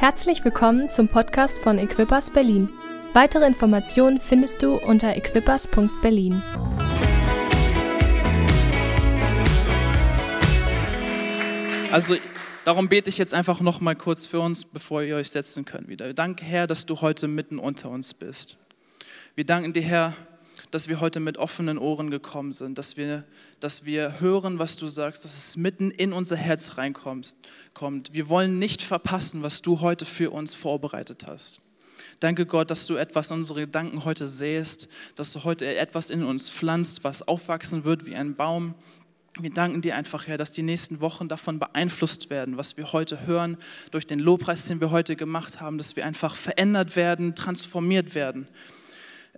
Herzlich willkommen zum Podcast von Equippers Berlin. Weitere Informationen findest du unter equippers.berlin. Also darum bete ich jetzt einfach noch mal kurz für uns, bevor ihr euch setzen könnt wieder. Danke Herr, dass du heute mitten unter uns bist. Wir danken dir Herr, dass wir heute mit offenen Ohren gekommen sind, dass wir, dass wir hören, was du sagst, dass es mitten in unser Herz reinkommt. Kommt. Wir wollen nicht verpassen, was du heute für uns vorbereitet hast. Danke Gott, dass du etwas in unsere Gedanken heute sähst, dass du heute etwas in uns pflanzt, was aufwachsen wird wie ein Baum. Wir danken dir einfach, Herr, dass die nächsten Wochen davon beeinflusst werden, was wir heute hören, durch den Lobpreis, den wir heute gemacht haben, dass wir einfach verändert werden, transformiert werden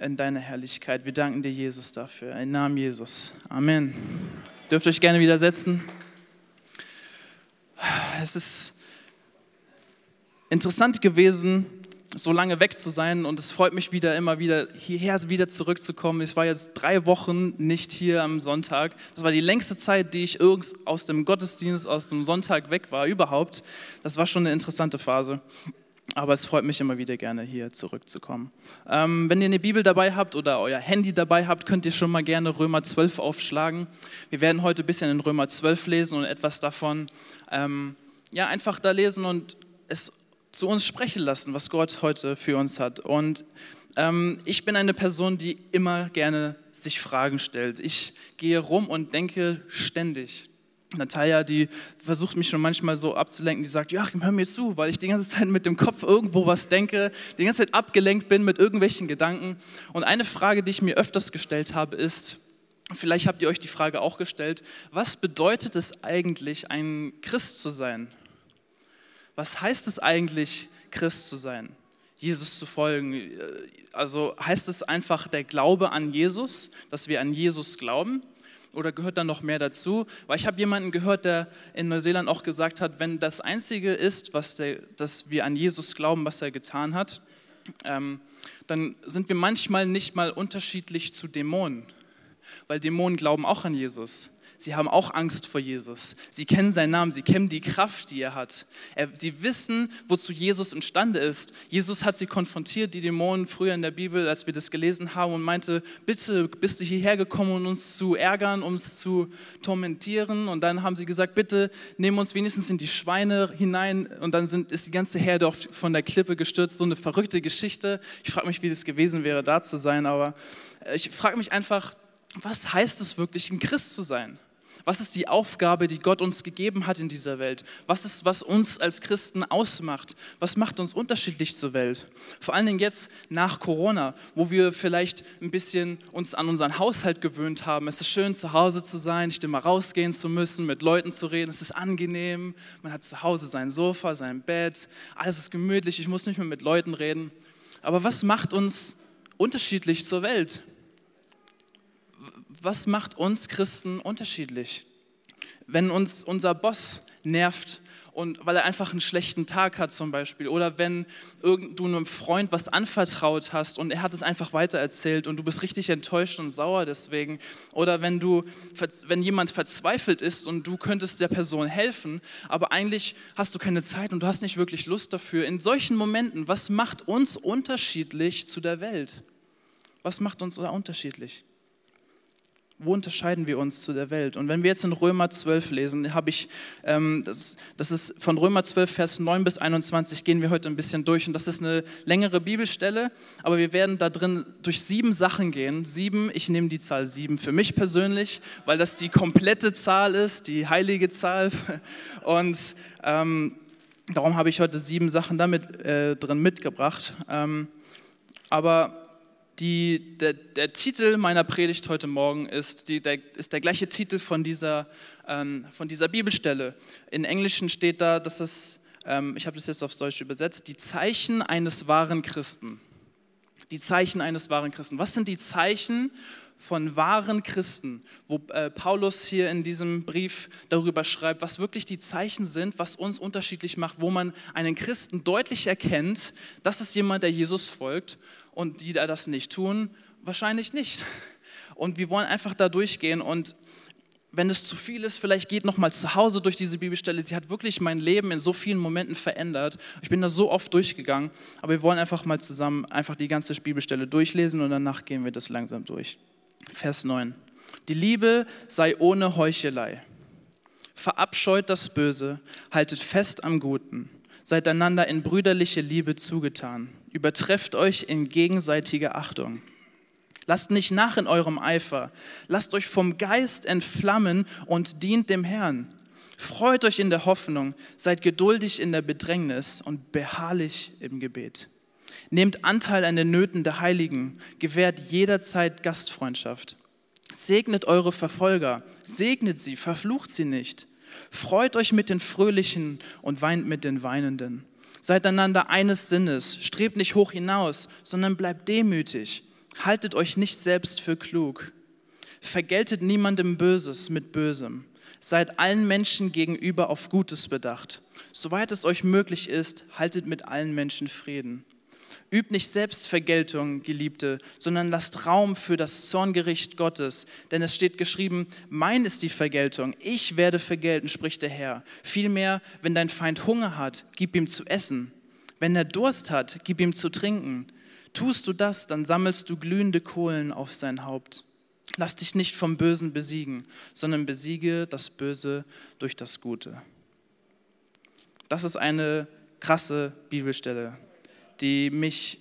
in deine Herrlichkeit. Wir danken dir, Jesus, dafür. Im Namen Jesus. Amen. Dürft euch gerne wieder setzen. Es ist interessant gewesen, so lange weg zu sein und es freut mich wieder, immer wieder hierher wieder zurückzukommen. Ich war jetzt drei Wochen nicht hier am Sonntag. Das war die längste Zeit, die ich aus dem Gottesdienst, aus dem Sonntag weg war, überhaupt. Das war schon eine interessante Phase. Aber es freut mich immer wieder gerne, hier zurückzukommen. Ähm, wenn ihr eine Bibel dabei habt oder euer Handy dabei habt, könnt ihr schon mal gerne Römer 12 aufschlagen. Wir werden heute ein bisschen in Römer 12 lesen und etwas davon ähm, ja, einfach da lesen und es zu uns sprechen lassen, was Gott heute für uns hat. Und ähm, ich bin eine Person, die immer gerne sich Fragen stellt. Ich gehe rum und denke ständig. Natalia, die versucht mich schon manchmal so abzulenken, die sagt, Joachim, hör mir zu, weil ich die ganze Zeit mit dem Kopf irgendwo was denke, die ganze Zeit abgelenkt bin mit irgendwelchen Gedanken. Und eine Frage, die ich mir öfters gestellt habe, ist, vielleicht habt ihr euch die Frage auch gestellt, was bedeutet es eigentlich, ein Christ zu sein? Was heißt es eigentlich, Christ zu sein? Jesus zu folgen. Also heißt es einfach der Glaube an Jesus, dass wir an Jesus glauben? Oder gehört da noch mehr dazu? Weil ich habe jemanden gehört, der in Neuseeland auch gesagt hat, wenn das Einzige ist, was der, dass wir an Jesus glauben, was er getan hat, ähm, dann sind wir manchmal nicht mal unterschiedlich zu Dämonen. Weil Dämonen glauben auch an Jesus. Sie haben auch Angst vor Jesus. Sie kennen seinen Namen, sie kennen die Kraft, die er hat. sie wissen, wozu Jesus imstande ist. Jesus hat sie konfrontiert, die Dämonen, früher in der Bibel, als wir das gelesen haben, und meinte, bitte bist du hierher gekommen, um uns zu ärgern, um uns zu tormentieren. Und dann haben sie gesagt, bitte nehmen uns wenigstens in die Schweine hinein. Und dann sind, ist die ganze Herde von der Klippe gestürzt. So eine verrückte Geschichte. Ich frage mich, wie das gewesen wäre, da zu sein. Aber ich frage mich einfach, was heißt es wirklich, ein Christ zu sein? Was ist die Aufgabe, die Gott uns gegeben hat in dieser Welt? Was ist, was uns als Christen ausmacht? Was macht uns unterschiedlich zur Welt? Vor allen Dingen jetzt nach Corona, wo wir vielleicht ein bisschen uns an unseren Haushalt gewöhnt haben. Es ist schön, zu Hause zu sein, nicht immer rausgehen zu müssen, mit Leuten zu reden. Es ist angenehm. Man hat zu Hause sein Sofa, sein Bett. Alles ist gemütlich. Ich muss nicht mehr mit Leuten reden. Aber was macht uns unterschiedlich zur Welt? Was macht uns Christen unterschiedlich? Wenn uns unser Boss nervt und weil er einfach einen schlechten Tag hat zum Beispiel oder wenn du einem Freund was anvertraut hast und er hat es einfach weitererzählt und du bist richtig enttäuscht und sauer deswegen oder wenn du wenn jemand verzweifelt ist und du könntest der Person helfen, aber eigentlich hast du keine Zeit und du hast nicht wirklich Lust dafür. In solchen Momenten, was macht uns unterschiedlich zu der Welt? Was macht uns unterschiedlich? Wo unterscheiden wir uns zu der Welt? Und wenn wir jetzt in Römer 12 lesen, habe ich, ähm, das, das ist von Römer 12, Vers 9 bis 21, gehen wir heute ein bisschen durch. Und das ist eine längere Bibelstelle, aber wir werden da drin durch sieben Sachen gehen. Sieben, ich nehme die Zahl sieben für mich persönlich, weil das die komplette Zahl ist, die heilige Zahl. Und ähm, darum habe ich heute sieben Sachen damit äh, drin mitgebracht. Ähm, aber die, der, der, Titel meiner Predigt heute Morgen ist, die, der, ist der gleiche Titel von dieser, ähm, von dieser Bibelstelle. In Englischen steht da, dass es, ähm, ich habe das jetzt aufs Deutsche übersetzt, die Zeichen eines wahren Christen. Die Zeichen eines wahren Christen. Was sind die Zeichen von wahren Christen, wo äh, Paulus hier in diesem Brief darüber schreibt, was wirklich die Zeichen sind, was uns unterschiedlich macht, wo man einen Christen deutlich erkennt, das ist jemand, der Jesus folgt und die da das nicht tun, wahrscheinlich nicht. Und wir wollen einfach da durchgehen und wenn es zu viel ist, vielleicht geht noch mal zu Hause durch diese Bibelstelle. Sie hat wirklich mein Leben in so vielen Momenten verändert. Ich bin da so oft durchgegangen, aber wir wollen einfach mal zusammen einfach die ganze Bibelstelle durchlesen und danach gehen wir das langsam durch. Vers 9. Die Liebe sei ohne Heuchelei. Verabscheut das Böse, haltet fest am Guten, seid einander in brüderliche Liebe zugetan, übertrefft euch in gegenseitiger Achtung. Lasst nicht nach in eurem Eifer. Lasst euch vom Geist entflammen und dient dem Herrn. Freut euch in der Hoffnung, seid geduldig in der Bedrängnis und beharrlich im Gebet. Nehmt Anteil an den Nöten der Heiligen, gewährt jederzeit Gastfreundschaft. Segnet eure Verfolger, segnet sie, verflucht sie nicht. Freut euch mit den Fröhlichen und weint mit den Weinenden. Seid einander eines Sinnes, strebt nicht hoch hinaus, sondern bleibt demütig. Haltet euch nicht selbst für klug. Vergeltet niemandem Böses mit Bösem. Seid allen Menschen gegenüber auf Gutes bedacht. Soweit es euch möglich ist, haltet mit allen Menschen Frieden. Übt nicht Selbstvergeltung, Geliebte, sondern lasst Raum für das Zorngericht Gottes. Denn es steht geschrieben, mein ist die Vergeltung, ich werde vergelten, spricht der Herr. Vielmehr, wenn dein Feind Hunger hat, gib ihm zu essen. Wenn er Durst hat, gib ihm zu trinken. Tust du das, dann sammelst du glühende Kohlen auf sein Haupt. Lass dich nicht vom Bösen besiegen, sondern besiege das Böse durch das Gute. Das ist eine krasse Bibelstelle, die mich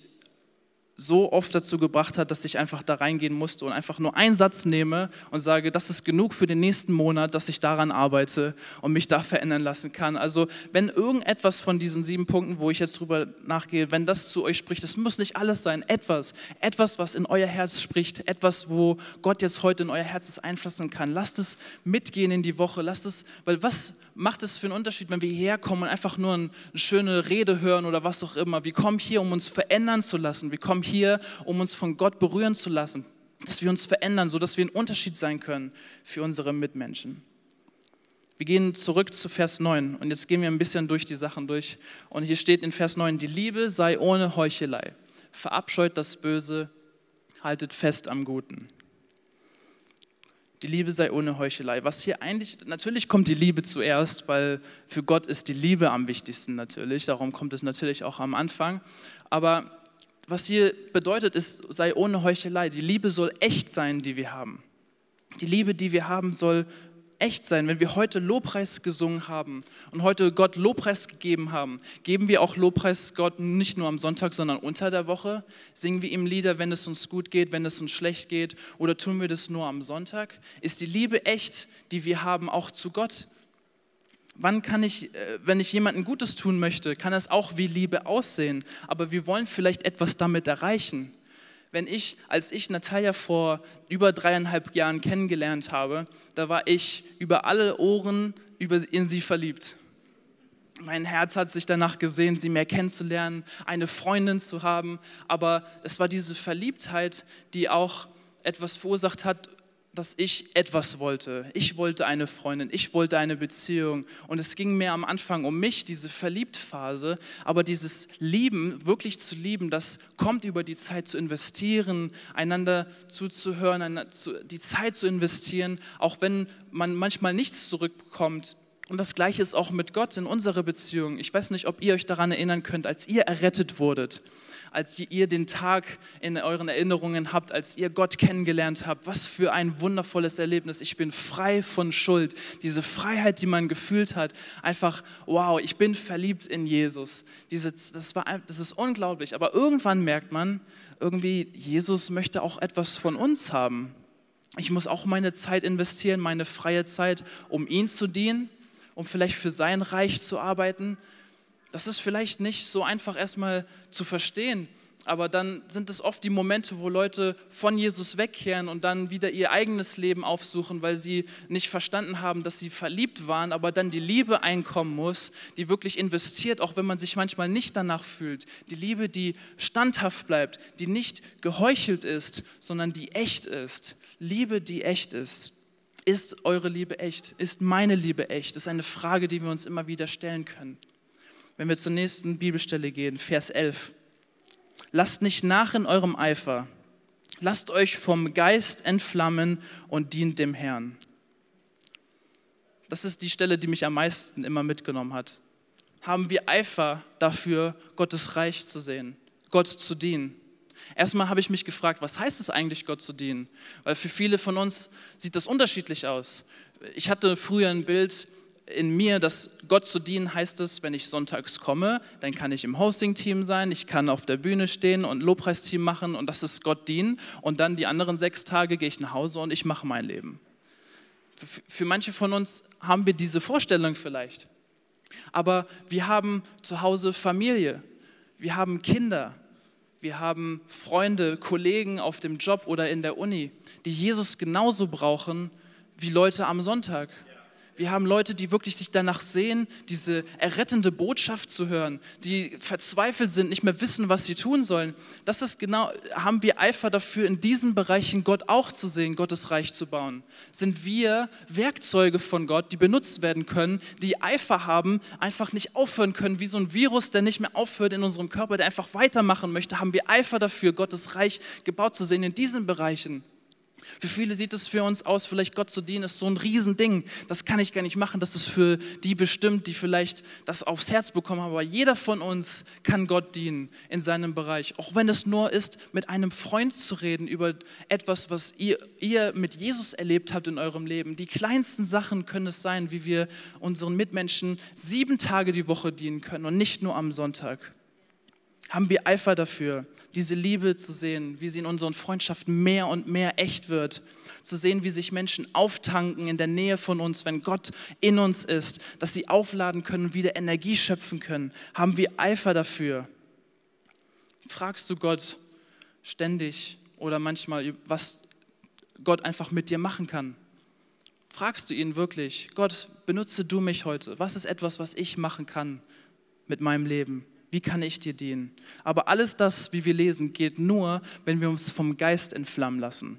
so oft dazu gebracht hat, dass ich einfach da reingehen musste und einfach nur einen Satz nehme und sage, das ist genug für den nächsten Monat, dass ich daran arbeite und mich da verändern lassen kann. Also wenn irgendetwas von diesen sieben Punkten, wo ich jetzt drüber nachgehe, wenn das zu euch spricht, das muss nicht alles sein, etwas, etwas, was in euer Herz spricht, etwas, wo Gott jetzt heute in euer Herz einfließen kann. Lasst es mitgehen in die Woche, lasst es, weil was macht es für einen Unterschied, wenn wir hierher kommen und einfach nur eine schöne Rede hören oder was auch immer. Wir kommen hier, um uns verändern zu lassen. Wir kommen hier, um uns von Gott berühren zu lassen, dass wir uns verändern, sodass wir ein Unterschied sein können für unsere Mitmenschen. Wir gehen zurück zu Vers 9 und jetzt gehen wir ein bisschen durch die Sachen durch. Und hier steht in Vers 9, die Liebe sei ohne Heuchelei. Verabscheut das Böse, haltet fest am Guten. Die Liebe sei ohne Heuchelei. Was hier eigentlich, natürlich kommt die Liebe zuerst, weil für Gott ist die Liebe am wichtigsten natürlich. Darum kommt es natürlich auch am Anfang. Aber was hier bedeutet, ist, sei ohne Heuchelei. Die Liebe soll echt sein, die wir haben. Die Liebe, die wir haben, soll echt sein. Wenn wir heute Lobpreis gesungen haben und heute Gott Lobpreis gegeben haben, geben wir auch Lobpreis Gott nicht nur am Sonntag, sondern unter der Woche. Singen wir ihm Lieder, wenn es uns gut geht, wenn es uns schlecht geht oder tun wir das nur am Sonntag? Ist die Liebe echt, die wir haben, auch zu Gott? Wann kann ich, äh, wenn ich jemandem Gutes tun möchte, kann es auch wie Liebe aussehen, aber wir wollen vielleicht etwas damit erreichen wenn ich, als ich Natalia vor über dreieinhalb Jahren kennengelernt habe, da war ich über alle Ohren in sie verliebt. Mein Herz hat sich danach gesehen, sie mehr kennenzulernen, eine Freundin zu haben, aber es war diese Verliebtheit, die auch etwas verursacht hat, dass ich etwas wollte. Ich wollte eine Freundin, ich wollte eine Beziehung. Und es ging mir am Anfang um mich, diese Verliebtphase. Aber dieses Lieben, wirklich zu lieben, das kommt über die Zeit zu investieren, einander zuzuhören, die Zeit zu investieren, auch wenn man manchmal nichts zurückbekommt. Und das Gleiche ist auch mit Gott in unserer Beziehung. Ich weiß nicht, ob ihr euch daran erinnern könnt, als ihr errettet wurdet als ihr den Tag in euren Erinnerungen habt, als ihr Gott kennengelernt habt. Was für ein wundervolles Erlebnis. Ich bin frei von Schuld. Diese Freiheit, die man gefühlt hat. Einfach, wow, ich bin verliebt in Jesus. Diese, das, war, das ist unglaublich. Aber irgendwann merkt man, irgendwie, Jesus möchte auch etwas von uns haben. Ich muss auch meine Zeit investieren, meine freie Zeit, um ihn zu dienen, um vielleicht für sein Reich zu arbeiten. Das ist vielleicht nicht so einfach erstmal zu verstehen, aber dann sind es oft die Momente, wo Leute von Jesus wegkehren und dann wieder ihr eigenes Leben aufsuchen, weil sie nicht verstanden haben, dass sie verliebt waren, aber dann die Liebe einkommen muss, die wirklich investiert, auch wenn man sich manchmal nicht danach fühlt. Die Liebe, die standhaft bleibt, die nicht geheuchelt ist, sondern die echt ist. Liebe, die echt ist. Ist eure Liebe echt? Ist meine Liebe echt? Das ist eine Frage, die wir uns immer wieder stellen können. Wenn wir zur nächsten Bibelstelle gehen, Vers 11. Lasst nicht nach in eurem Eifer. Lasst euch vom Geist entflammen und dient dem Herrn. das ist die Stelle, die mich am meisten immer mitgenommen hat. Haben wir Eifer dafür, Gottes Reich zu sehen, Gott zu dienen? Erstmal habe ich mich gefragt, was heißt es eigentlich, Gott zu dienen? Weil für viele von uns sieht das unterschiedlich aus. Ich hatte früher ein Bild in mir, dass Gott zu dienen heißt es, wenn ich sonntags komme, dann kann ich im Hosting-Team sein, ich kann auf der Bühne stehen und Lobpreisteam machen und das ist Gott dienen. Und dann die anderen sechs Tage gehe ich nach Hause und ich mache mein Leben. Für, für manche von uns haben wir diese Vorstellung vielleicht. Aber wir haben zu Hause Familie, wir haben Kinder, wir haben Freunde, Kollegen auf dem Job oder in der Uni, die Jesus genauso brauchen wie Leute am Sonntag. Wir haben Leute, die wirklich sich danach sehen, diese errettende Botschaft zu hören, die verzweifelt sind, nicht mehr wissen, was sie tun sollen. Das ist genau, haben wir Eifer dafür, in diesen Bereichen Gott auch zu sehen, Gottes Reich zu bauen. Sind wir Werkzeuge von Gott, die benutzt werden können, die Eifer haben, einfach nicht aufhören können, wie so ein Virus, der nicht mehr aufhört in unserem Körper, der einfach weitermachen möchte, haben wir Eifer dafür, Gottes Reich gebaut zu sehen in diesen Bereichen. Für viele sieht es für uns aus, vielleicht Gott zu dienen ist so ein Riesending. Das kann ich gar nicht machen. Das ist für die bestimmt, die vielleicht das aufs Herz bekommen haben. Aber jeder von uns kann Gott dienen in seinem Bereich. Auch wenn es nur ist, mit einem Freund zu reden über etwas, was ihr, ihr mit Jesus erlebt habt in eurem Leben. Die kleinsten Sachen können es sein, wie wir unseren Mitmenschen sieben Tage die Woche dienen können und nicht nur am Sonntag. Haben wir Eifer dafür, diese Liebe zu sehen, wie sie in unseren Freundschaften mehr und mehr echt wird, zu sehen, wie sich Menschen auftanken in der Nähe von uns, wenn Gott in uns ist, dass sie aufladen können wieder Energie schöpfen können. Haben wir Eifer dafür? Fragst du Gott ständig oder manchmal, was Gott einfach mit dir machen kann? Fragst du ihn wirklich, Gott, benutze du mich heute? Was ist etwas, was ich machen kann mit meinem Leben? Wie kann ich dir dienen? Aber alles das, wie wir lesen, geht nur, wenn wir uns vom Geist entflammen lassen.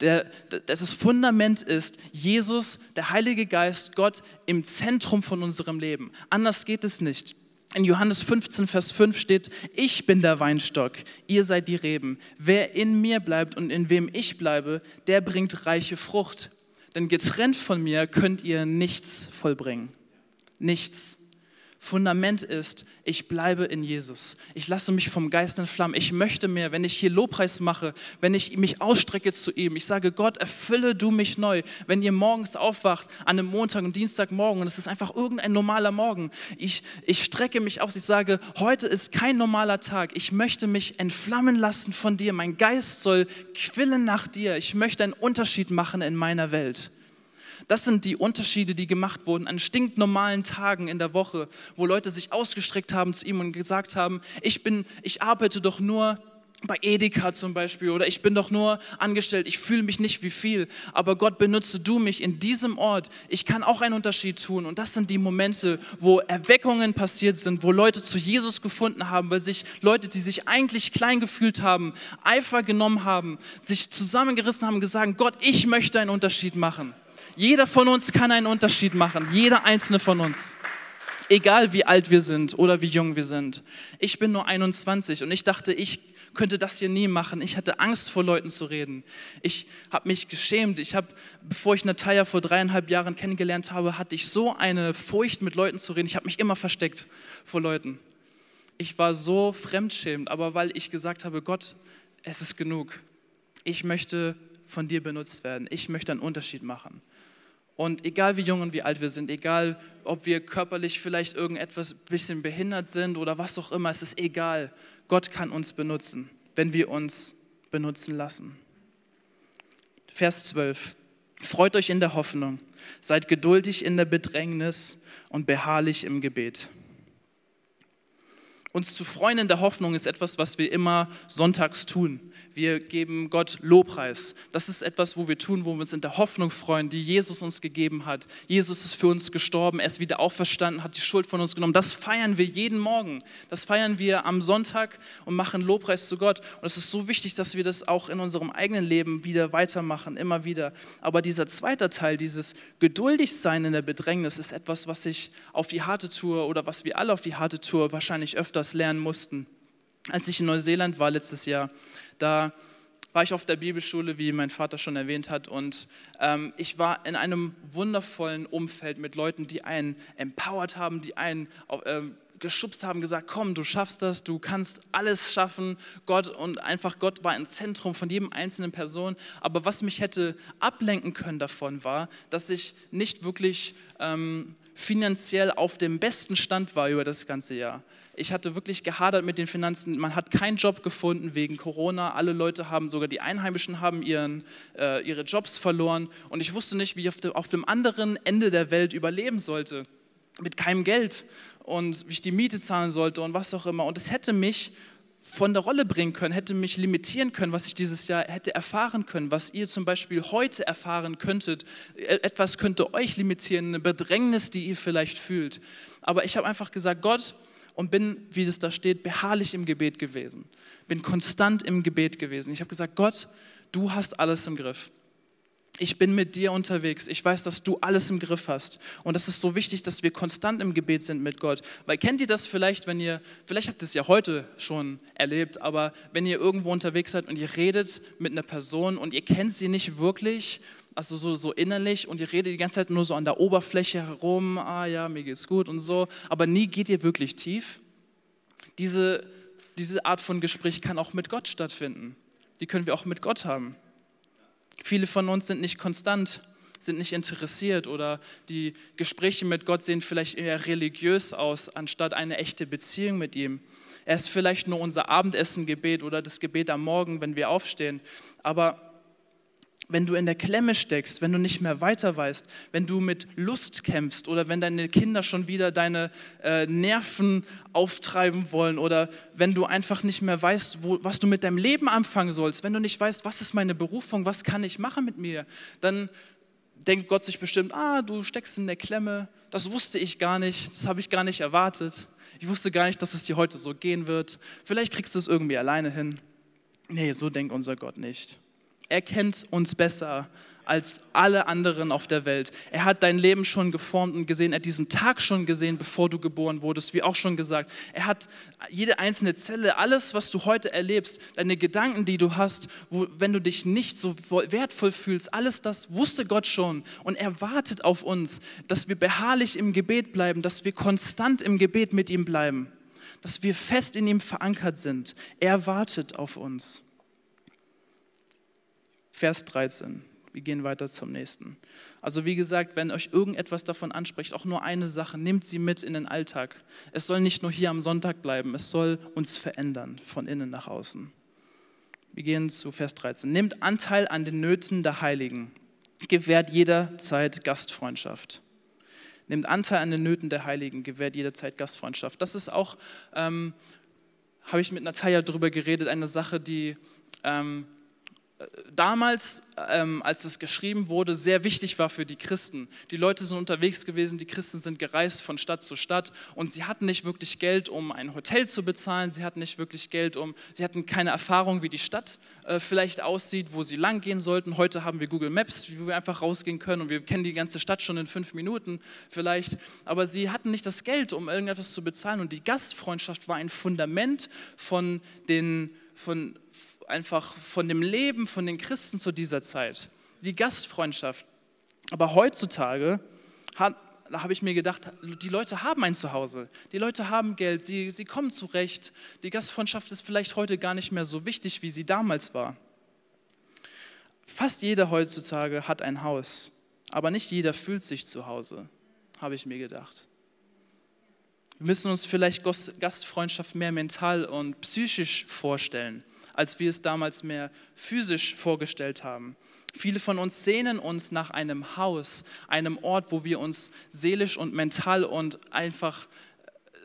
Der, das Fundament ist Jesus, der Heilige Geist, Gott im Zentrum von unserem Leben. Anders geht es nicht. In Johannes 15, Vers 5 steht, ich bin der Weinstock, ihr seid die Reben. Wer in mir bleibt und in wem ich bleibe, der bringt reiche Frucht. Denn getrennt von mir könnt ihr nichts vollbringen. Nichts. Fundament ist, ich bleibe in Jesus. Ich lasse mich vom Geist entflammen. Ich möchte mehr, wenn ich hier Lobpreis mache, wenn ich mich ausstrecke zu ihm. Ich sage, Gott, erfülle du mich neu. Wenn ihr morgens aufwacht, an einem Montag und Dienstagmorgen, und es ist einfach irgendein normaler Morgen, ich, ich strecke mich aus. Ich sage, heute ist kein normaler Tag. Ich möchte mich entflammen lassen von dir. Mein Geist soll quillen nach dir. Ich möchte einen Unterschied machen in meiner Welt. Das sind die Unterschiede, die gemacht wurden an stinknormalen Tagen in der Woche, wo Leute sich ausgestreckt haben zu ihm und gesagt haben, ich bin, ich arbeite doch nur bei Edeka zum Beispiel oder ich bin doch nur angestellt, ich fühle mich nicht wie viel, aber Gott benutze du mich in diesem Ort. Ich kann auch einen Unterschied tun und das sind die Momente, wo Erweckungen passiert sind, wo Leute zu Jesus gefunden haben, weil sich Leute, die sich eigentlich klein gefühlt haben, Eifer genommen haben, sich zusammengerissen haben, gesagt, Gott, ich möchte einen Unterschied machen. Jeder von uns kann einen Unterschied machen, jeder einzelne von uns. Egal wie alt wir sind oder wie jung wir sind. Ich bin nur 21 und ich dachte, ich könnte das hier nie machen. Ich hatte Angst vor Leuten zu reden. Ich habe mich geschämt. Ich habe, bevor ich Natalia vor dreieinhalb Jahren kennengelernt habe, hatte ich so eine Furcht, mit Leuten zu reden. Ich habe mich immer versteckt vor Leuten. Ich war so fremdschämend, aber weil ich gesagt habe, Gott, es ist genug. Ich möchte von dir benutzt werden. Ich möchte einen Unterschied machen. Und egal wie jung und wie alt wir sind, egal ob wir körperlich vielleicht irgendetwas bisschen behindert sind oder was auch immer, es ist egal. Gott kann uns benutzen, wenn wir uns benutzen lassen. Vers 12. Freut euch in der Hoffnung, seid geduldig in der Bedrängnis und beharrlich im Gebet. Uns zu freuen in der Hoffnung ist etwas, was wir immer sonntags tun. Wir geben Gott Lobpreis. Das ist etwas, wo wir tun, wo wir uns in der Hoffnung freuen, die Jesus uns gegeben hat. Jesus ist für uns gestorben, er ist wieder auferstanden, hat die Schuld von uns genommen. Das feiern wir jeden Morgen. Das feiern wir am Sonntag und machen Lobpreis zu Gott. Und es ist so wichtig, dass wir das auch in unserem eigenen Leben wieder weitermachen, immer wieder. Aber dieser zweite Teil, dieses geduldig sein in der Bedrängnis, ist etwas, was ich auf die harte Tour oder was wir alle auf die harte Tour wahrscheinlich öfters lernen mussten. Als ich in Neuseeland war letztes Jahr, da war ich auf der Bibelschule, wie mein Vater schon erwähnt hat. Und ähm, ich war in einem wundervollen Umfeld mit Leuten, die einen empowered haben, die einen äh, geschubst haben, gesagt, komm, du schaffst das, du kannst alles schaffen. Gott und einfach Gott war ein Zentrum von jedem einzelnen Person. Aber was mich hätte ablenken können davon war, dass ich nicht wirklich ähm, finanziell auf dem besten Stand war über das ganze Jahr. Ich hatte wirklich gehadert mit den Finanzen. Man hat keinen Job gefunden wegen Corona. Alle Leute haben, sogar die Einheimischen haben ihren, äh, ihre Jobs verloren. Und ich wusste nicht, wie ich auf, de, auf dem anderen Ende der Welt überleben sollte. Mit keinem Geld und wie ich die Miete zahlen sollte und was auch immer. Und es hätte mich von der Rolle bringen können, hätte mich limitieren können, was ich dieses Jahr hätte erfahren können, was ihr zum Beispiel heute erfahren könntet. E, etwas könnte euch limitieren, eine Bedrängnis, die ihr vielleicht fühlt. Aber ich habe einfach gesagt, Gott, und bin, wie es da steht, beharrlich im Gebet gewesen. Bin konstant im Gebet gewesen. Ich habe gesagt, Gott, du hast alles im Griff. Ich bin mit dir unterwegs. Ich weiß, dass du alles im Griff hast. Und das ist so wichtig, dass wir konstant im Gebet sind mit Gott. Weil kennt ihr das vielleicht, wenn ihr, vielleicht habt ihr es ja heute schon erlebt, aber wenn ihr irgendwo unterwegs seid und ihr redet mit einer Person und ihr kennt sie nicht wirklich also so, so innerlich und ihr redet die ganze Zeit nur so an der Oberfläche herum, ah ja, mir geht's gut und so, aber nie geht ihr wirklich tief. Diese, diese Art von Gespräch kann auch mit Gott stattfinden. Die können wir auch mit Gott haben. Viele von uns sind nicht konstant, sind nicht interessiert oder die Gespräche mit Gott sehen vielleicht eher religiös aus, anstatt eine echte Beziehung mit ihm. Er ist vielleicht nur unser Abendessengebet oder das Gebet am Morgen, wenn wir aufstehen. Aber wenn du in der Klemme steckst, wenn du nicht mehr weiter weißt, wenn du mit Lust kämpfst oder wenn deine Kinder schon wieder deine äh, Nerven auftreiben wollen oder wenn du einfach nicht mehr weißt, wo, was du mit deinem Leben anfangen sollst, wenn du nicht weißt, was ist meine Berufung, was kann ich machen mit mir, dann denkt Gott sich bestimmt, ah, du steckst in der Klemme, das wusste ich gar nicht, das habe ich gar nicht erwartet. Ich wusste gar nicht, dass es dir heute so gehen wird. Vielleicht kriegst du es irgendwie alleine hin. Nee, so denkt unser Gott nicht. Er kennt uns besser als alle anderen auf der Welt. Er hat dein Leben schon geformt und gesehen. Er hat diesen Tag schon gesehen, bevor du geboren wurdest, wie auch schon gesagt. Er hat jede einzelne Zelle, alles, was du heute erlebst, deine Gedanken, die du hast, wo, wenn du dich nicht so wertvoll fühlst, alles das wusste Gott schon. Und er wartet auf uns, dass wir beharrlich im Gebet bleiben, dass wir konstant im Gebet mit ihm bleiben, dass wir fest in ihm verankert sind. Er wartet auf uns. Vers 13. Wir gehen weiter zum nächsten. Also wie gesagt, wenn euch irgendetwas davon anspricht, auch nur eine Sache, nehmt sie mit in den Alltag. Es soll nicht nur hier am Sonntag bleiben, es soll uns verändern, von innen nach außen. Wir gehen zu Vers 13. Nehmt Anteil an den Nöten der Heiligen. Gewährt jederzeit Gastfreundschaft. Nehmt Anteil an den Nöten der Heiligen, gewährt jederzeit Gastfreundschaft. Das ist auch, ähm, habe ich mit Natalia darüber geredet, eine Sache, die ähm, damals, ähm, als es geschrieben wurde, sehr wichtig war für die Christen. Die Leute sind unterwegs gewesen, die Christen sind gereist von Stadt zu Stadt und sie hatten nicht wirklich Geld, um ein Hotel zu bezahlen, sie hatten nicht wirklich Geld, um, sie hatten keine Erfahrung, wie die Stadt äh, vielleicht aussieht, wo sie lang gehen sollten. Heute haben wir Google Maps, wo wir einfach rausgehen können und wir kennen die ganze Stadt schon in fünf Minuten vielleicht, aber sie hatten nicht das Geld, um irgendetwas zu bezahlen und die Gastfreundschaft war ein Fundament von den, von, einfach von dem Leben von den Christen zu dieser Zeit, die Gastfreundschaft. Aber heutzutage hat, da habe ich mir gedacht, die Leute haben ein Zuhause, die Leute haben Geld, sie, sie kommen zurecht. Die Gastfreundschaft ist vielleicht heute gar nicht mehr so wichtig, wie sie damals war. Fast jeder heutzutage hat ein Haus, aber nicht jeder fühlt sich zu Hause, habe ich mir gedacht. Wir müssen uns vielleicht Gastfreundschaft mehr mental und psychisch vorstellen als wir es damals mehr physisch vorgestellt haben. Viele von uns sehnen uns nach einem Haus, einem Ort, wo wir uns seelisch und mental und einfach äh,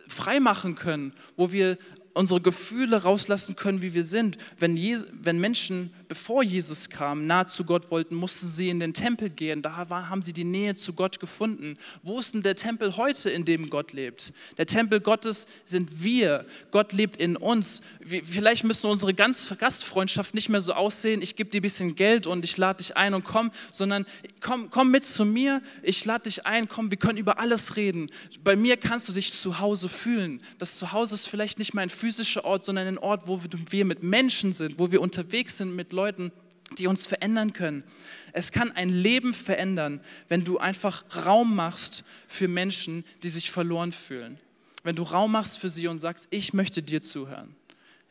frei machen können, wo wir unsere Gefühle rauslassen können, wie wir sind. Wenn, Je wenn Menschen, bevor Jesus kam, nahe zu Gott wollten, mussten sie in den Tempel gehen. Da war, haben sie die Nähe zu Gott gefunden. Wo ist denn der Tempel heute, in dem Gott lebt? Der Tempel Gottes sind wir. Gott lebt in uns. Wir, vielleicht müssen unsere Gastfreundschaft nicht mehr so aussehen, ich gebe dir ein bisschen Geld und ich lade dich ein und komm, sondern komm, komm mit zu mir, ich lade dich ein, komm, wir können über alles reden. Bei mir kannst du dich zu Hause fühlen. Das Zuhause ist vielleicht nicht mein physischer Ort, sondern ein Ort, wo wir mit Menschen sind, wo wir unterwegs sind mit Leuten, die uns verändern können. Es kann ein Leben verändern, wenn du einfach Raum machst für Menschen, die sich verloren fühlen. Wenn du Raum machst für sie und sagst, ich möchte dir zuhören.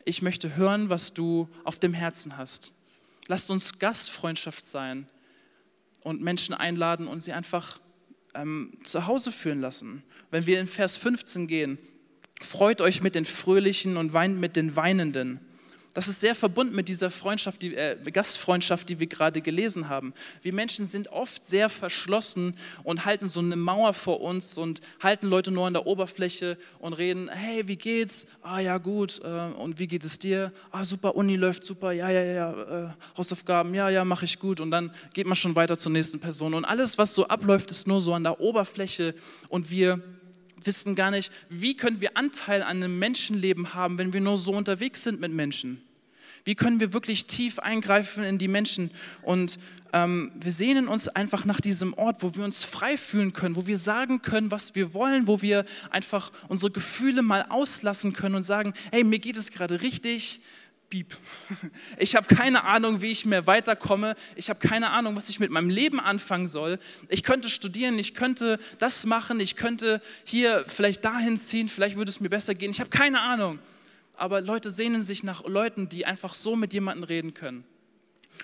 Ich möchte hören, was du auf dem Herzen hast. Lasst uns Gastfreundschaft sein und Menschen einladen und sie einfach ähm, zu Hause führen lassen. Wenn wir in Vers 15 gehen, freut euch mit den Fröhlichen und weint mit den Weinenden. Das ist sehr verbunden mit dieser Freundschaft, die, äh, Gastfreundschaft, die wir gerade gelesen haben. Wir Menschen sind oft sehr verschlossen und halten so eine Mauer vor uns und halten Leute nur an der Oberfläche und reden, hey, wie geht's? Ah ja, gut. Äh, und wie geht es dir? Ah, super, Uni läuft super. Ja, ja, ja. Äh, Hausaufgaben, ja, ja, mache ich gut. Und dann geht man schon weiter zur nächsten Person. Und alles, was so abläuft, ist nur so an der Oberfläche und wir wissen gar nicht, wie können wir Anteil an einem Menschenleben haben, wenn wir nur so unterwegs sind mit Menschen. Wie können wir wirklich tief eingreifen in die Menschen? Und ähm, wir sehnen uns einfach nach diesem Ort, wo wir uns frei fühlen können, wo wir sagen können, was wir wollen, wo wir einfach unsere Gefühle mal auslassen können und sagen, hey, mir geht es gerade richtig, Piep. Ich habe keine Ahnung, wie ich mehr weiterkomme. Ich habe keine Ahnung, was ich mit meinem Leben anfangen soll. Ich könnte studieren, ich könnte das machen, ich könnte hier vielleicht dahin ziehen, vielleicht würde es mir besser gehen. Ich habe keine Ahnung. Aber Leute sehnen sich nach Leuten, die einfach so mit jemandem reden können.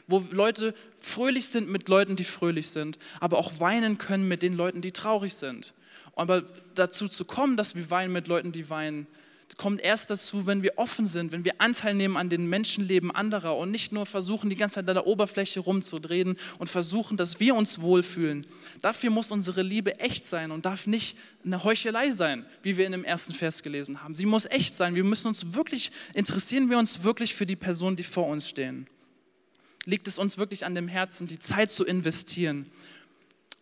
Wo Leute fröhlich sind mit Leuten, die fröhlich sind, aber auch weinen können mit den Leuten, die traurig sind. Aber dazu zu kommen, dass wir weinen mit Leuten, die weinen, kommt erst dazu, wenn wir offen sind, wenn wir Anteil nehmen an den Menschenleben anderer und nicht nur versuchen, die ganze Zeit an der Oberfläche rumzudrehen und versuchen, dass wir uns wohlfühlen. Dafür muss unsere Liebe echt sein und darf nicht eine Heuchelei sein, wie wir in dem ersten Vers gelesen haben. Sie muss echt sein. Wir müssen uns wirklich, interessieren wir uns wirklich für die Personen, die vor uns stehen. Liegt es uns wirklich an dem Herzen, die Zeit zu investieren,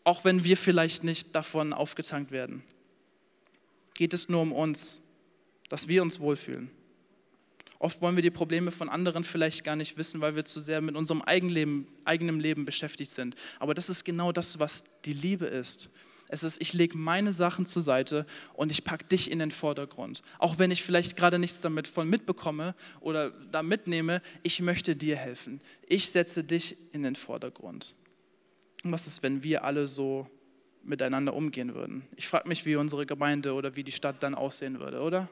auch wenn wir vielleicht nicht davon aufgetankt werden? Geht es nur um uns? Dass wir uns wohlfühlen. Oft wollen wir die Probleme von anderen vielleicht gar nicht wissen, weil wir zu sehr mit unserem Eigenleben, eigenem Leben beschäftigt sind. Aber das ist genau das, was die Liebe ist. Es ist, ich lege meine Sachen zur Seite und ich packe dich in den Vordergrund. Auch wenn ich vielleicht gerade nichts damit voll mitbekomme oder da mitnehme, ich möchte dir helfen. Ich setze dich in den Vordergrund. Und was ist, wenn wir alle so miteinander umgehen würden? Ich frage mich, wie unsere Gemeinde oder wie die Stadt dann aussehen würde, oder?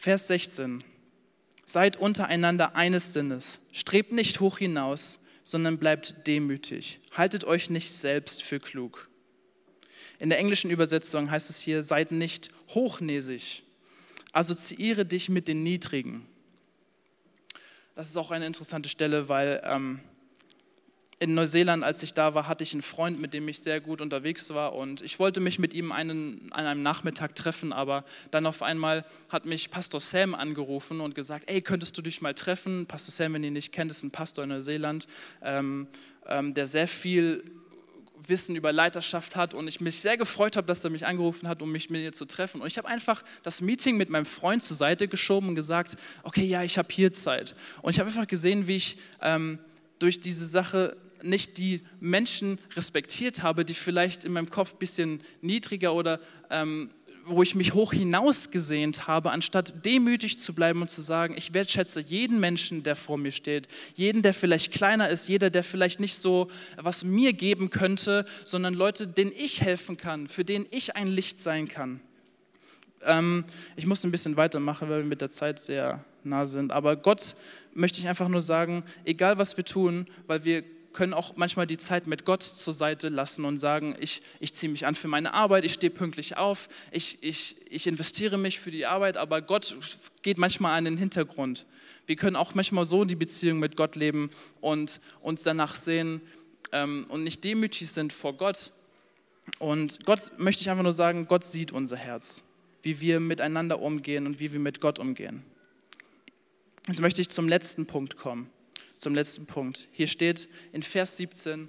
Vers 16. Seid untereinander eines Sinnes. Strebt nicht hoch hinaus, sondern bleibt demütig. Haltet euch nicht selbst für klug. In der englischen Übersetzung heißt es hier, seid nicht hochnäsig. Assoziiere dich mit den Niedrigen. Das ist auch eine interessante Stelle, weil ähm, in Neuseeland, als ich da war, hatte ich einen Freund, mit dem ich sehr gut unterwegs war und ich wollte mich mit ihm einen, an einem Nachmittag treffen, aber dann auf einmal hat mich Pastor Sam angerufen und gesagt, ey, könntest du dich mal treffen? Pastor Sam, wenn ihr ihn nicht kennt, ist ein Pastor in Neuseeland, ähm, ähm, der sehr viel Wissen über Leiterschaft hat und ich mich sehr gefreut habe, dass er mich angerufen hat, um mich mit ihr zu treffen. Und ich habe einfach das Meeting mit meinem Freund zur Seite geschoben und gesagt, okay, ja, ich habe hier Zeit. Und ich habe einfach gesehen, wie ich ähm, durch diese Sache nicht die Menschen respektiert habe, die vielleicht in meinem Kopf ein bisschen niedriger oder ähm, wo ich mich hoch hinaus gesehnt habe, anstatt demütig zu bleiben und zu sagen, ich wertschätze jeden Menschen, der vor mir steht, jeden, der vielleicht kleiner ist, jeder, der vielleicht nicht so was mir geben könnte, sondern Leute, denen ich helfen kann, für denen ich ein Licht sein kann. Ähm, ich muss ein bisschen weitermachen, weil wir mit der Zeit sehr nah sind, aber Gott möchte ich einfach nur sagen, egal was wir tun, weil wir können auch manchmal die Zeit mit Gott zur Seite lassen und sagen, ich, ich ziehe mich an für meine Arbeit, ich stehe pünktlich auf, ich, ich, ich investiere mich für die Arbeit, aber Gott geht manchmal an den Hintergrund. Wir können auch manchmal so die Beziehung mit Gott leben und uns danach sehen ähm, und nicht demütig sind vor Gott. Und Gott möchte ich einfach nur sagen, Gott sieht unser Herz, wie wir miteinander umgehen und wie wir mit Gott umgehen. Jetzt möchte ich zum letzten Punkt kommen zum letzten Punkt. Hier steht in Vers 17,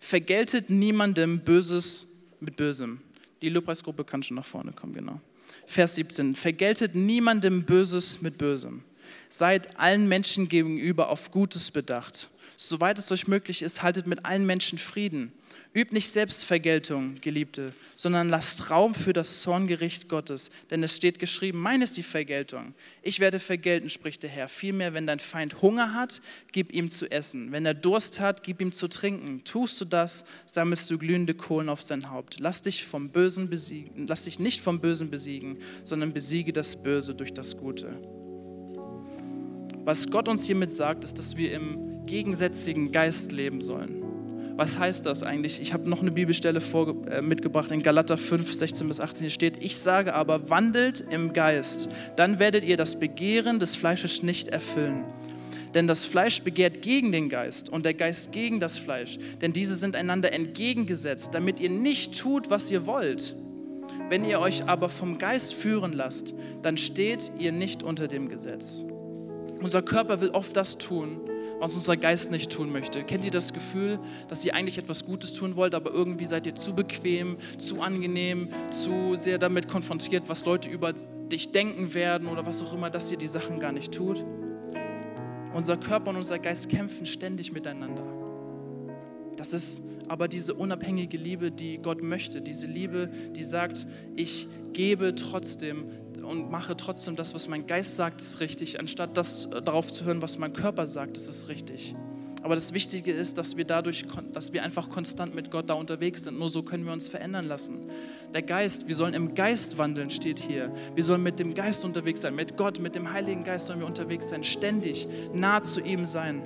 vergeltet niemandem Böses mit Bösem. Die Lobpreisgruppe kann schon nach vorne kommen, genau. Vers 17, vergeltet niemandem Böses mit Bösem. Seid allen Menschen gegenüber auf Gutes bedacht. Soweit es euch möglich ist, haltet mit allen Menschen Frieden. Übt nicht Selbstvergeltung, Geliebte, sondern lasst Raum für das Zorngericht Gottes. Denn es steht geschrieben, mein ist die Vergeltung. Ich werde vergelten, spricht der Herr. Vielmehr, wenn dein Feind Hunger hat, gib ihm zu essen. Wenn er Durst hat, gib ihm zu trinken. Tust du das, sammelst du glühende Kohlen auf sein Haupt. Lass dich, vom Bösen besiegen, lass dich nicht vom Bösen besiegen, sondern besiege das Böse durch das Gute. Was Gott uns hiermit sagt, ist, dass wir im gegensätzigen Geist leben sollen. Was heißt das eigentlich? Ich habe noch eine Bibelstelle vor, äh, mitgebracht in Galater 5, 16 bis 18. Hier steht, ich sage aber, wandelt im Geist, dann werdet ihr das Begehren des Fleisches nicht erfüllen. Denn das Fleisch begehrt gegen den Geist und der Geist gegen das Fleisch. Denn diese sind einander entgegengesetzt, damit ihr nicht tut, was ihr wollt. Wenn ihr euch aber vom Geist führen lasst, dann steht ihr nicht unter dem Gesetz. Unser Körper will oft das tun, was unser Geist nicht tun möchte. Kennt ihr das Gefühl, dass ihr eigentlich etwas Gutes tun wollt, aber irgendwie seid ihr zu bequem, zu angenehm, zu sehr damit konfrontiert, was Leute über dich denken werden oder was auch immer, dass ihr die Sachen gar nicht tut? Unser Körper und unser Geist kämpfen ständig miteinander. Das ist aber diese unabhängige Liebe, die Gott möchte. Diese Liebe, die sagt, ich gebe trotzdem und mache trotzdem das, was mein Geist sagt, ist richtig, anstatt das äh, darauf zu hören, was mein Körper sagt, ist es richtig. Aber das Wichtige ist, dass wir dadurch, dass wir einfach konstant mit Gott da unterwegs sind. Nur so können wir uns verändern lassen. Der Geist, wir sollen im Geist wandeln, steht hier. Wir sollen mit dem Geist unterwegs sein. Mit Gott, mit dem Heiligen Geist sollen wir unterwegs sein. Ständig nah zu ihm sein.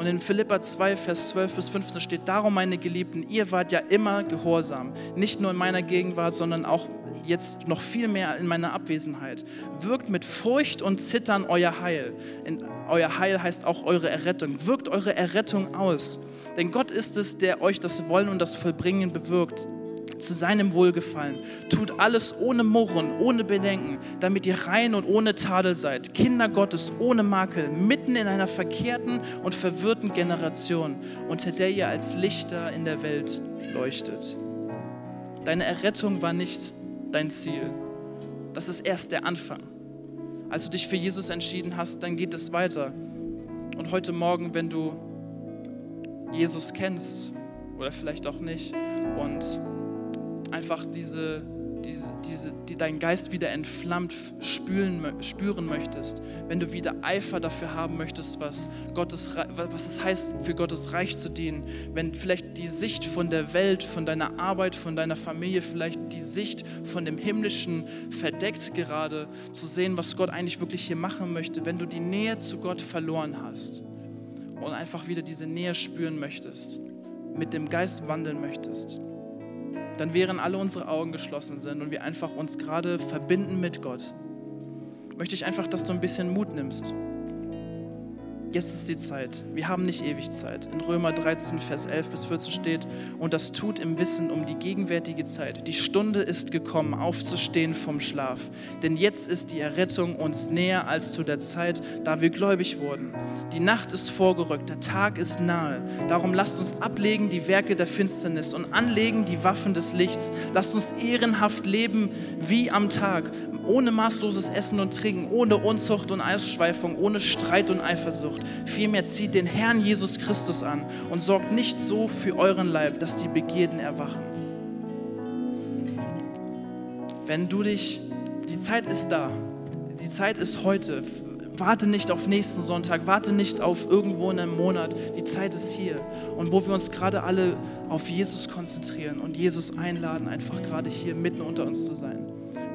Und in Philippa 2, Vers 12 bis 15 steht, darum meine Geliebten, ihr wart ja immer gehorsam. Nicht nur in meiner Gegenwart, sondern auch jetzt noch viel mehr in meiner Abwesenheit. Wirkt mit Furcht und Zittern euer Heil. In, euer Heil heißt auch eure Errettung. Wirkt eure Errettung aus. Denn Gott ist es, der euch das Wollen und das Vollbringen bewirkt zu seinem Wohlgefallen. Tut alles ohne Murren, ohne Bedenken, damit ihr rein und ohne Tadel seid, Kinder Gottes ohne Makel, mitten in einer verkehrten und verwirrten Generation, unter der ihr als Lichter in der Welt leuchtet. Deine Errettung war nicht dein Ziel. Das ist erst der Anfang. Als du dich für Jesus entschieden hast, dann geht es weiter. Und heute Morgen, wenn du Jesus kennst oder vielleicht auch nicht und einfach diese diese, diese, die deinen Geist wieder entflammt spüren, spüren möchtest, wenn du wieder Eifer dafür haben möchtest, was, Gottes, was es heißt, für Gottes Reich zu dienen, wenn vielleicht die Sicht von der Welt, von deiner Arbeit, von deiner Familie, vielleicht die Sicht von dem Himmlischen verdeckt gerade, zu sehen, was Gott eigentlich wirklich hier machen möchte, wenn du die Nähe zu Gott verloren hast und einfach wieder diese Nähe spüren möchtest, mit dem Geist wandeln möchtest dann während alle unsere Augen geschlossen sind und wir einfach uns gerade verbinden mit Gott, möchte ich einfach, dass du ein bisschen Mut nimmst. Jetzt ist die Zeit. Wir haben nicht ewig Zeit. In Römer 13, Vers 11 bis 14 steht, und das tut im Wissen um die gegenwärtige Zeit. Die Stunde ist gekommen, aufzustehen vom Schlaf. Denn jetzt ist die Errettung uns näher als zu der Zeit, da wir gläubig wurden. Die Nacht ist vorgerückt, der Tag ist nahe. Darum lasst uns ablegen die Werke der Finsternis und anlegen die Waffen des Lichts. Lasst uns ehrenhaft leben wie am Tag ohne maßloses Essen und Trinken, ohne Unzucht und Ausschweifung, ohne Streit und Eifersucht. Vielmehr zieht den Herrn Jesus Christus an und sorgt nicht so für euren Leib, dass die Begierden erwachen. Wenn du dich, die Zeit ist da, die Zeit ist heute. Warte nicht auf nächsten Sonntag, warte nicht auf irgendwo in einem Monat. Die Zeit ist hier. Und wo wir uns gerade alle auf Jesus konzentrieren und Jesus einladen, einfach gerade hier mitten unter uns zu sein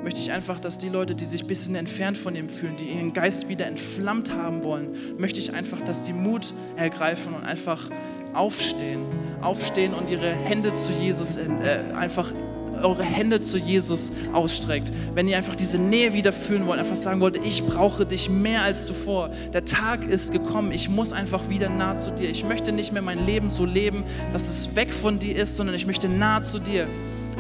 möchte ich einfach, dass die Leute, die sich ein bisschen entfernt von ihm fühlen, die ihren Geist wieder entflammt haben wollen, möchte ich einfach, dass sie Mut ergreifen und einfach aufstehen. Aufstehen und ihre Hände zu Jesus, äh, einfach eure Hände zu Jesus ausstreckt. Wenn ihr einfach diese Nähe wieder fühlen wollt, einfach sagen wollt, ich brauche dich mehr als zuvor. Der Tag ist gekommen, ich muss einfach wieder nah zu dir. Ich möchte nicht mehr mein Leben so leben, dass es weg von dir ist, sondern ich möchte nah zu dir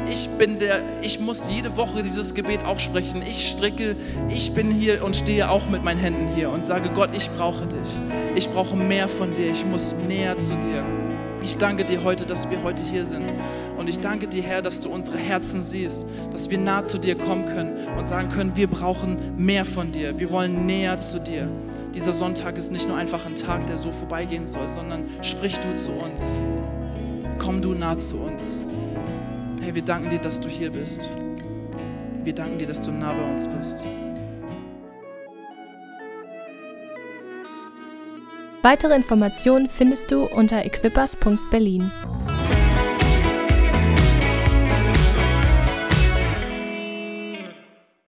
ich bin der, ich muss jede Woche dieses Gebet auch sprechen. Ich stricke, ich bin hier und stehe auch mit meinen Händen hier und sage, Gott, ich brauche dich. Ich brauche mehr von dir. Ich muss näher zu dir. Ich danke dir heute, dass wir heute hier sind. Und ich danke dir, Herr, dass du unsere Herzen siehst, dass wir nah zu dir kommen können und sagen können, wir brauchen mehr von dir. Wir wollen näher zu dir. Dieser Sonntag ist nicht nur einfach ein Tag, der so vorbeigehen soll, sondern sprich du zu uns. Komm du nah zu uns. Hey, wir danken dir, dass du hier bist. Wir danken dir, dass du nah bei uns bist. Weitere Informationen findest du unter equippers.berlin.